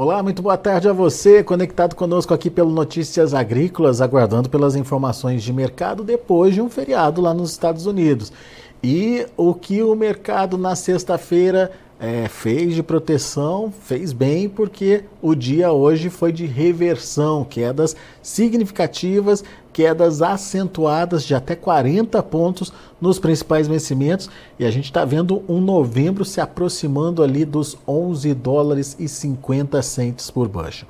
Olá, muito boa tarde a você, conectado conosco aqui pelo Notícias Agrícolas, aguardando pelas informações de mercado depois de um feriado lá nos Estados Unidos. E o que o mercado na sexta-feira é, fez de proteção, fez bem, porque o dia hoje foi de reversão, quedas significativas, quedas acentuadas de até 40 pontos nos principais vencimentos, e a gente está vendo um novembro se aproximando ali dos 11 dólares e 50 centes por bushel.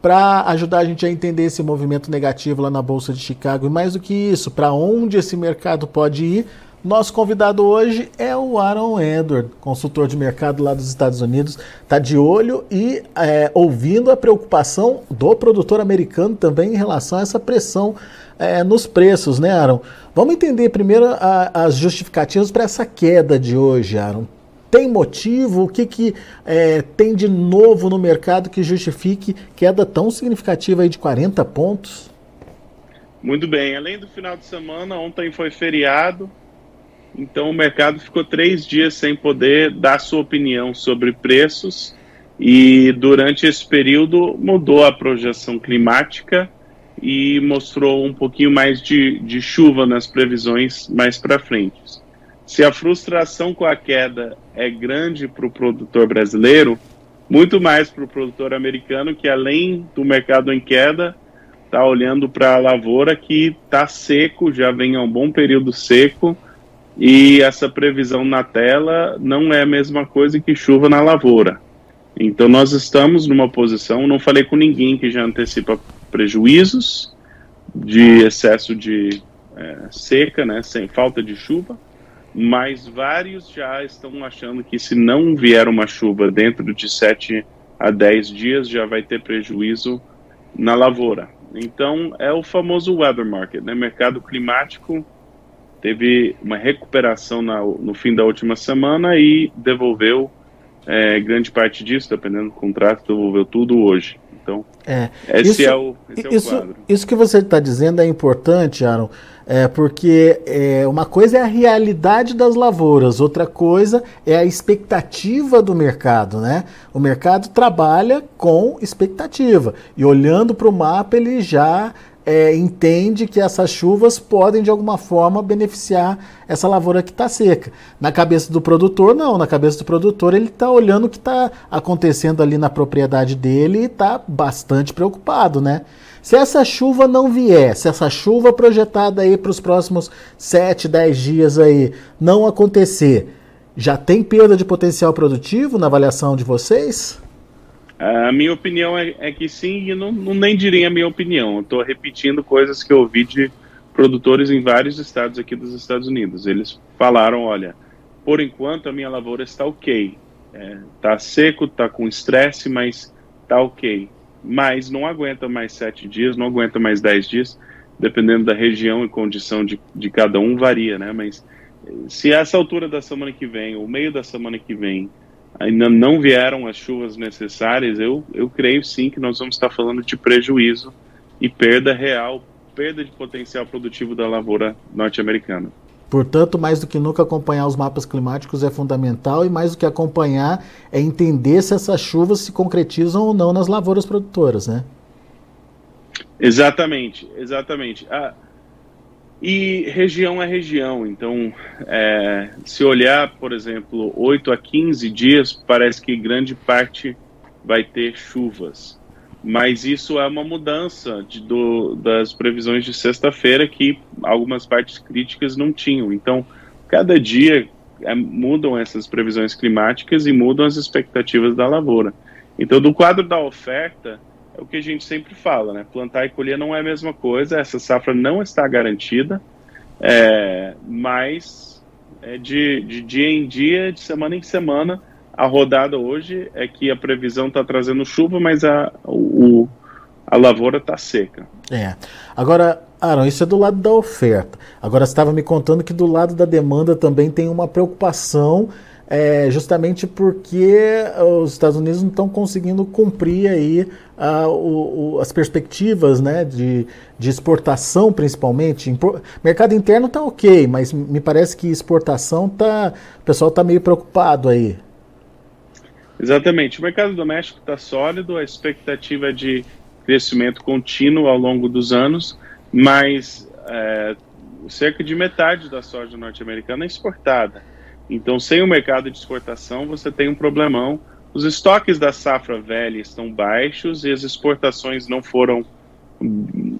Para ajudar a gente a entender esse movimento negativo lá na Bolsa de Chicago, e mais do que isso, para onde esse mercado pode ir, nosso convidado hoje é o Aaron Edward, consultor de mercado lá dos Estados Unidos. Está de olho e é, ouvindo a preocupação do produtor americano também em relação a essa pressão é, nos preços, né, Aaron? Vamos entender primeiro a, as justificativas para essa queda de hoje, Aaron. Tem motivo? O que, que é, tem de novo no mercado que justifique queda tão significativa aí de 40 pontos? Muito bem. Além do final de semana, ontem foi feriado. Então o mercado ficou três dias sem poder dar sua opinião sobre preços e durante esse período mudou a projeção climática e mostrou um pouquinho mais de, de chuva nas previsões mais para frente. Se a frustração com a queda é grande para o produtor brasileiro, muito mais para o produtor americano que além do mercado em queda está olhando para a lavoura que está seco, já vem há um bom período seco e essa previsão na tela não é a mesma coisa que chuva na lavoura. Então nós estamos numa posição, não falei com ninguém que já antecipa prejuízos de excesso de é, seca, né, sem falta de chuva, mas vários já estão achando que se não vier uma chuva dentro de 7 a 10 dias já vai ter prejuízo na lavoura. Então é o famoso weather market, né, mercado climático teve uma recuperação na, no fim da última semana e devolveu é, grande parte disso, dependendo do contrato, devolveu tudo hoje. Então, é, esse, isso, é, o, esse isso, é o quadro. Isso que você está dizendo é importante, Aaron, é, porque é, uma coisa é a realidade das lavouras, outra coisa é a expectativa do mercado, né? O mercado trabalha com expectativa e olhando para o mapa ele já é, entende que essas chuvas podem de alguma forma beneficiar essa lavoura que está seca. Na cabeça do produtor, não. Na cabeça do produtor, ele está olhando o que está acontecendo ali na propriedade dele e está bastante preocupado, né? Se essa chuva não vier, se essa chuva projetada aí para os próximos 7, 10 dias aí não acontecer, já tem perda de potencial produtivo na avaliação de vocês? A minha opinião é, é que sim, e não, não, nem diria a minha opinião. Estou repetindo coisas que eu ouvi de produtores em vários estados aqui dos Estados Unidos. Eles falaram: olha, por enquanto a minha lavoura está ok. Está é, seco, está com estresse, mas está ok. Mas não aguenta mais sete dias, não aguenta mais dez dias, dependendo da região e condição de, de cada um, varia, né? Mas se essa altura da semana que vem, ou meio da semana que vem, ainda não vieram as chuvas necessárias, eu, eu creio sim que nós vamos estar falando de prejuízo e perda real, perda de potencial produtivo da lavoura norte-americana. Portanto, mais do que nunca acompanhar os mapas climáticos é fundamental e mais do que acompanhar é entender se essas chuvas se concretizam ou não nas lavouras produtoras, né? Exatamente, exatamente. Ah, e região é região, então é, se olhar, por exemplo, 8 a 15 dias, parece que grande parte vai ter chuvas. Mas isso é uma mudança de, do, das previsões de sexta-feira que algumas partes críticas não tinham. Então, cada dia é, mudam essas previsões climáticas e mudam as expectativas da lavoura. Então, do quadro da oferta, é o que a gente sempre fala, né? Plantar e colher não é a mesma coisa, essa safra não está garantida, é, mas é de, de dia em dia, de semana em semana, a rodada hoje é que a previsão está trazendo chuva, mas a, o, a lavoura está seca. É. Agora, Aaron, isso é do lado da oferta. Agora, você estava me contando que do lado da demanda também tem uma preocupação é, justamente porque os Estados Unidos não estão conseguindo cumprir aí o, o, as perspectivas né, de, de exportação, principalmente. Impor, mercado interno está ok, mas me parece que exportação tá, o pessoal está meio preocupado aí. Exatamente. O mercado doméstico está sólido, a expectativa é de crescimento contínuo ao longo dos anos, mas é, cerca de metade da soja norte-americana é exportada. Então, sem o mercado de exportação, você tem um problemão. Os estoques da safra velha estão baixos e as exportações não foram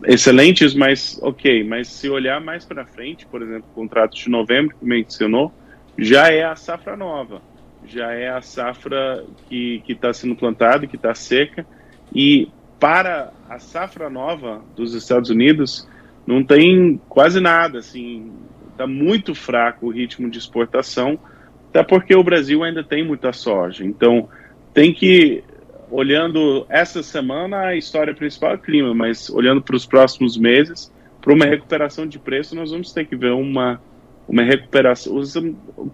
excelentes, mas ok. Mas se olhar mais para frente, por exemplo, o contrato de novembro que mencionou, já é a safra nova, já é a safra que está sendo plantada, que está seca. E para a safra nova dos Estados Unidos, não tem quase nada, assim, está muito fraco o ritmo de exportação, até porque o Brasil ainda tem muita soja. Então, tem que, olhando essa semana, a história principal é o clima, mas olhando para os próximos meses, para uma recuperação de preço, nós vamos ter que ver uma, uma recuperação, os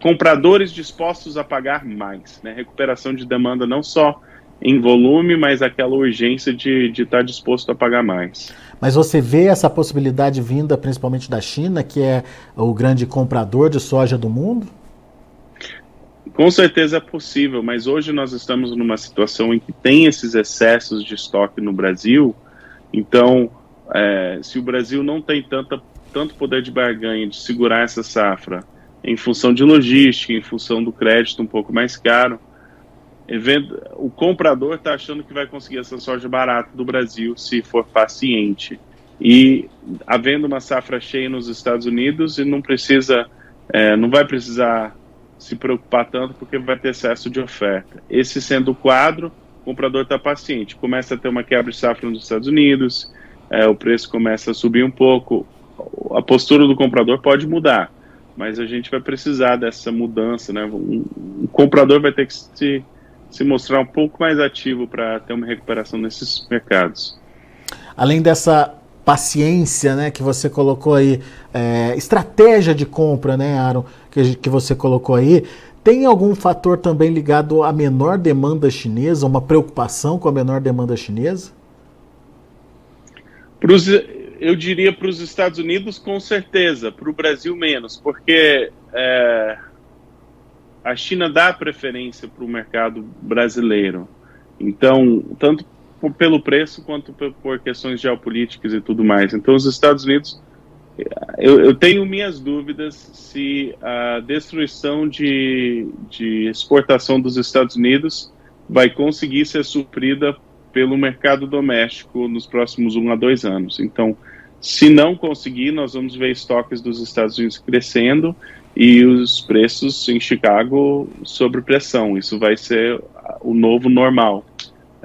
compradores dispostos a pagar mais, né? recuperação de demanda não só em volume, mas aquela urgência de, estar disposto a pagar mais. Mas você vê essa possibilidade vinda principalmente da China, que é o grande comprador de soja do mundo? Com certeza é possível, mas hoje nós estamos numa situação em que tem esses excessos de estoque no Brasil. Então, é, se o Brasil não tem tanta, tanto poder de barganha de segurar essa safra em função de logística, em função do crédito um pouco mais caro, o comprador está achando que vai conseguir essa soja barata do Brasil se for paciente. E havendo uma safra cheia nos Estados Unidos, e não precisa, é, não vai precisar se preocupar tanto porque vai ter excesso de oferta. Esse sendo o quadro, o comprador está paciente. Começa a ter uma quebra de safra nos Estados Unidos, é, o preço começa a subir um pouco, a postura do comprador pode mudar, mas a gente vai precisar dessa mudança, né? Um, o comprador vai ter que se se mostrar um pouco mais ativo para ter uma recuperação nesses mercados. Além dessa paciência, né, que você colocou aí, é, estratégia de compra, né, Aaron, que, que você colocou aí, tem algum fator também ligado à menor demanda chinesa, uma preocupação com a menor demanda chinesa? Pros, eu diria para os Estados Unidos com certeza, para o Brasil menos, porque é, a China dá preferência para o mercado brasileiro. Então, tanto por, pelo preço quanto por, por, questões geopolíticas e tudo mais. Então, os Estados Unidos, eu, eu, tenho minhas dúvidas se a destruição de, de exportação dos Estados Unidos vai conseguir ser suprida pelo mercado doméstico nos próximos um a dois anos. Então, se não conseguir, nós vamos ver estoques dos Estados Unidos crescendo e os preços em Chicago sob pressão. Isso vai ser o novo normal,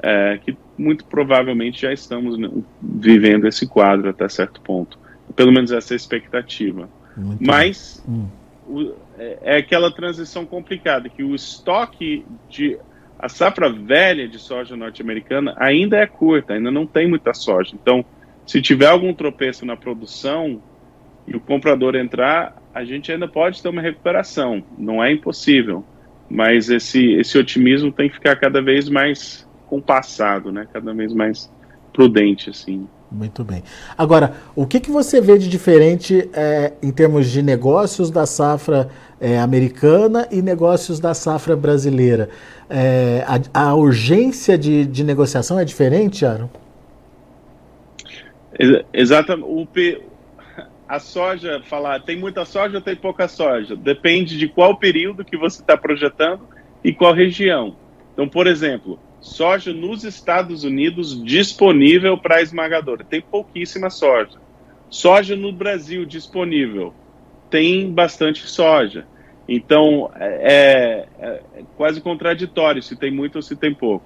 é, que muito provavelmente já estamos vivendo esse quadro até certo ponto. Pelo menos essa é a expectativa. Muito Mas hum. o, é, é aquela transição complicada, que o estoque de a safra velha de soja norte-americana ainda é curta, ainda não tem muita soja. Então, se tiver algum tropeço na produção e o comprador entrar, a gente ainda pode ter uma recuperação, não é impossível, mas esse, esse otimismo tem que ficar cada vez mais compassado, né? cada vez mais prudente. assim. Muito bem. Agora, o que, que você vê de diferente é, em termos de negócios da safra é, americana e negócios da safra brasileira? É, a, a, urgência de, de negociação é diferente, Aaron? Exatamente. O, a soja, falar tem muita soja ou tem pouca soja? Depende de qual período que você está projetando e qual região. Então, por exemplo, soja nos Estados Unidos disponível para esmagadora. Tem pouquíssima soja. Soja no Brasil disponível. Tem bastante soja. Então, é, é, é quase contraditório se tem muito ou se tem pouco.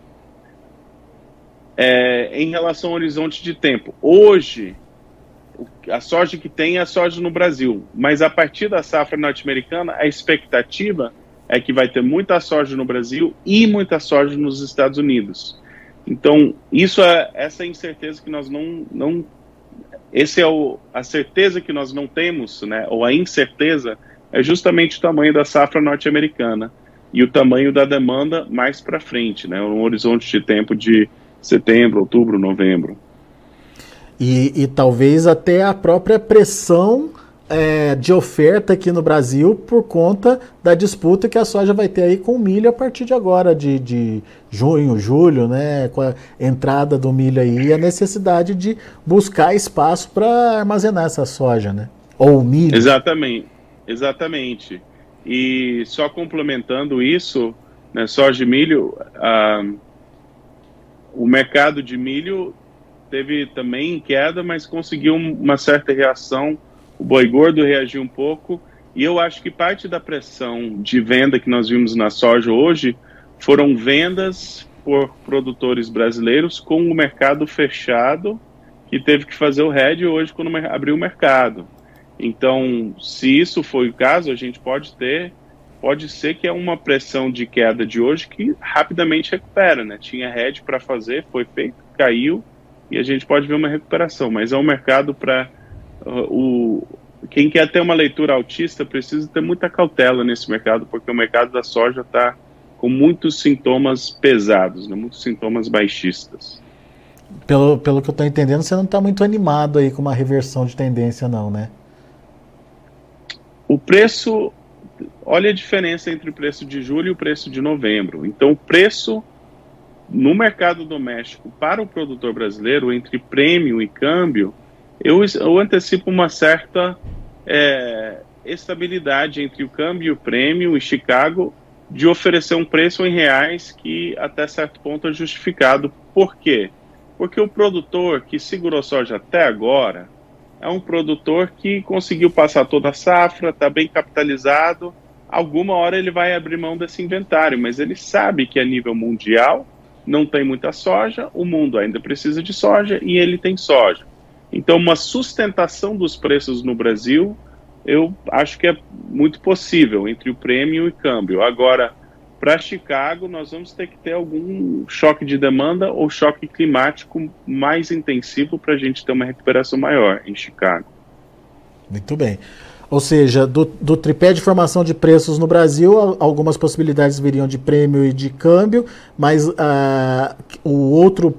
É, em relação ao horizonte de tempo, hoje a soja que tem é a soja no Brasil. Mas a partir da safra norte-americana, a expectativa é que vai ter muita soja no Brasil e muita soja nos Estados Unidos. Então, isso é essa incerteza que nós não, não esse é o, a certeza que nós não temos, né, ou a incerteza é justamente o tamanho da safra norte-americana e o tamanho da demanda mais para frente, né, um horizonte de tempo de setembro, outubro, novembro. E, e talvez até a própria pressão é, de oferta aqui no Brasil por conta da disputa que a soja vai ter aí com o milho a partir de agora, de, de junho, julho, né? Com a entrada do milho aí e a necessidade de buscar espaço para armazenar essa soja, né? Ou milho. Exatamente, exatamente. E só complementando isso, né, soja e milho, ah, o mercado de milho teve também queda, mas conseguiu uma certa reação. O boi gordo reagiu um pouco. E eu acho que parte da pressão de venda que nós vimos na soja hoje foram vendas por produtores brasileiros com o mercado fechado, que teve que fazer o hedge hoje quando abriu o mercado. Então, se isso foi o caso, a gente pode ter, pode ser que é uma pressão de queda de hoje que rapidamente recupera, né? Tinha hedge para fazer, foi feito, caiu, e a gente pode ver uma recuperação, mas é um mercado para uh, o quem quer ter uma leitura autista precisa ter muita cautela nesse mercado, porque o mercado da soja está com muitos sintomas pesados, né, muitos sintomas baixistas. Pelo, pelo que eu estou entendendo, você não está muito animado aí com uma reversão de tendência, não, né? O preço, olha a diferença entre o preço de julho e o preço de novembro. Então, o preço no mercado doméstico para o produtor brasileiro, entre prêmio e câmbio, eu, eu antecipo uma certa é, estabilidade entre o câmbio e o prêmio em Chicago de oferecer um preço em reais que até certo ponto é justificado. Por quê? Porque o produtor que segurou soja até agora é um produtor que conseguiu passar toda a safra, está bem capitalizado. Alguma hora ele vai abrir mão desse inventário, mas ele sabe que a nível mundial não tem muita soja, o mundo ainda precisa de soja e ele tem soja. Então, uma sustentação dos preços no Brasil, eu acho que é muito possível entre o prêmio e câmbio. Agora, para Chicago, nós vamos ter que ter algum choque de demanda ou choque climático mais intensivo para a gente ter uma recuperação maior em Chicago. Muito bem. Ou seja, do, do, tripé de formação de preços no Brasil, algumas possibilidades viriam de prêmio e de câmbio, mas uh, o outro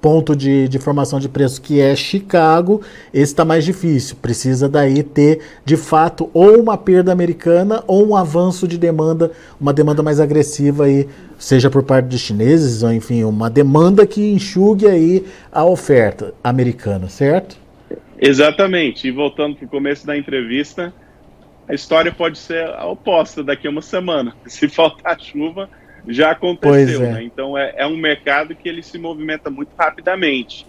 ponto de, de formação de preço que é Chicago, esse está mais difícil. Precisa daí ter, de fato, ou uma perda americana ou um avanço de demanda, uma demanda mais agressiva aí, seja por parte dos chineses, ou enfim, uma demanda que enxugue aí a oferta americana, certo? Exatamente. E voltando para o começo da entrevista, a história pode ser a oposta daqui a uma semana. Se faltar chuva, já aconteceu. É. Né? Então é, é, um mercado que ele se movimenta muito rapidamente.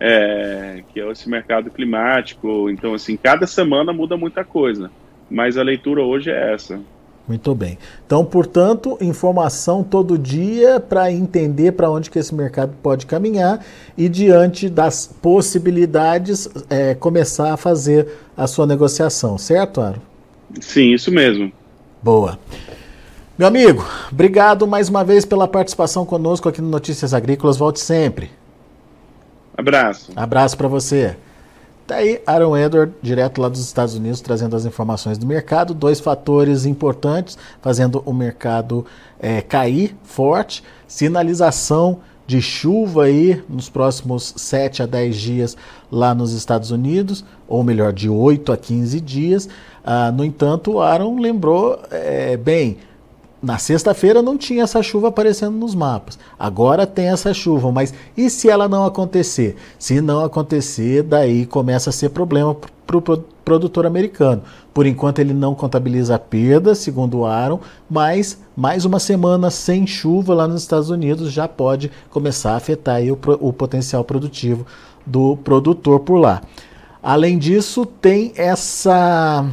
É, que é esse mercado climático. Então, assim, cada semana muda muita coisa. Mas a leitura hoje é essa. Muito bem. Então, portanto, informação todo dia para entender para onde que esse mercado pode caminhar e diante das possibilidades é, começar a fazer a sua negociação, certo, Aro? Sim, isso mesmo. Boa. Meu amigo, obrigado mais uma vez pela participação conosco aqui no Notícias Agrícolas. Volte sempre. Abraço. Abraço para você. Tá aí Aaron Edward, direto lá dos Estados Unidos, trazendo as informações do mercado. Dois fatores importantes fazendo o mercado é, cair forte. Sinalização de chuva aí nos próximos 7 a 10 dias lá nos Estados Unidos, ou melhor, de 8 a 15 dias. Ah, no entanto, o Aaron lembrou é, bem na sexta-feira não tinha essa chuva aparecendo nos mapas. Agora tem essa chuva, mas e se ela não acontecer? Se não acontecer, daí começa a ser problema para o produtor americano. Por enquanto ele não contabiliza a perda, segundo o Aaron, mas mais uma semana sem chuva lá nos Estados Unidos já pode começar a afetar o, o potencial produtivo do produtor por lá. Além disso, tem essa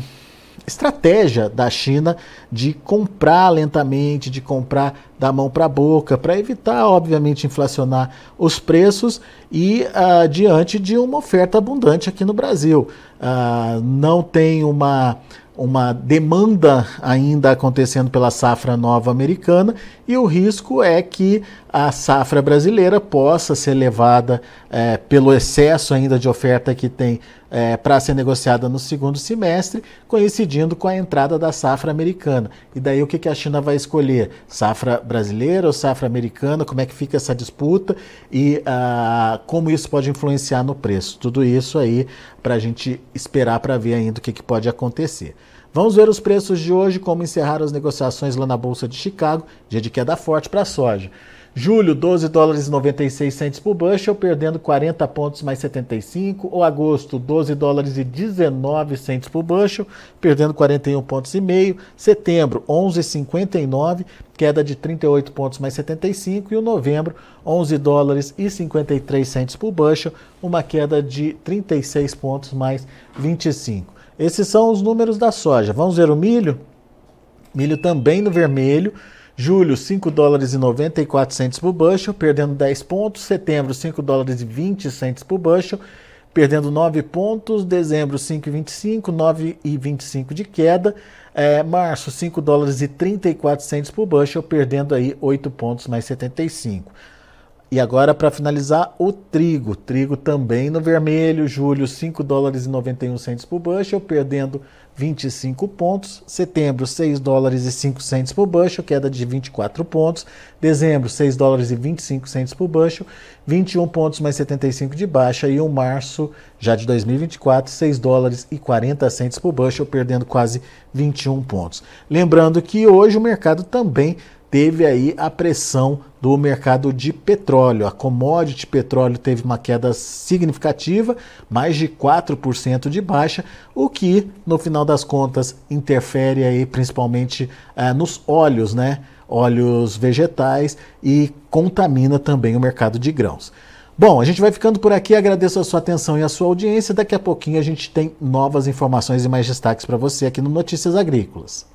estratégia da China de comprar lentamente, de comprar da mão para a boca, para evitar, obviamente, inflacionar os preços e uh, diante de uma oferta abundante aqui no Brasil. Uh, não tem uma uma demanda ainda acontecendo pela safra nova americana e o risco é que a safra brasileira possa ser levada é, pelo excesso ainda de oferta que tem é, para ser negociada no segundo semestre, coincidindo com a entrada da safra americana. E daí o que, que a China vai escolher? Safra brasileira ou safra americana? Como é que fica essa disputa e ah, como isso pode influenciar no preço? Tudo isso aí para a gente esperar para ver ainda o que, que pode acontecer. Vamos ver os preços de hoje, como encerraram as negociações lá na Bolsa de Chicago, dia de queda forte para a soja. Julho, 12 dólares e 96 centes por bushel, perdendo 40 pontos mais 75. Ou agosto, 12 dólares e 19 centes por bushel, perdendo 41 pontos e meio. Setembro, 11,59, queda de 38 pontos mais 75. E o novembro, 11 dólares e 53 centes por bushel, uma queda de 36 pontos mais 25. Esses são os números da soja. Vamos ver o milho? Milho também no vermelho Julho, 5 dólares e 94 centes por bushel, perdendo 10 pontos. Setembro, 5 dólares e 20 centes por bushel, perdendo 9 pontos. Dezembro, 5,25, 9,25 de queda. É, março, 5 dólares e 34 centes por bushel, perdendo aí 8 pontos mais 75. E agora, para finalizar, o trigo. Trigo também no vermelho. Julho, 5 dólares e 91 centes por bushel, perdendo 25 pontos. Setembro, 6 dólares e 5 centes por bushel, queda de 24 pontos. Dezembro, 6 dólares e 25 centes por bushel, 21 pontos mais 75 de baixa. E o março, já de 2024, 6 dólares e 40 centes por bushel, perdendo quase 21 pontos. Lembrando que hoje o mercado também teve aí a pressão do mercado de petróleo. A commodity petróleo teve uma queda significativa, mais de 4% de baixa, o que, no final das contas, interfere aí principalmente eh, nos óleos, né? Óleos vegetais e contamina também o mercado de grãos. Bom, a gente vai ficando por aqui. Agradeço a sua atenção e a sua audiência. Daqui a pouquinho a gente tem novas informações e mais destaques para você aqui no Notícias Agrícolas.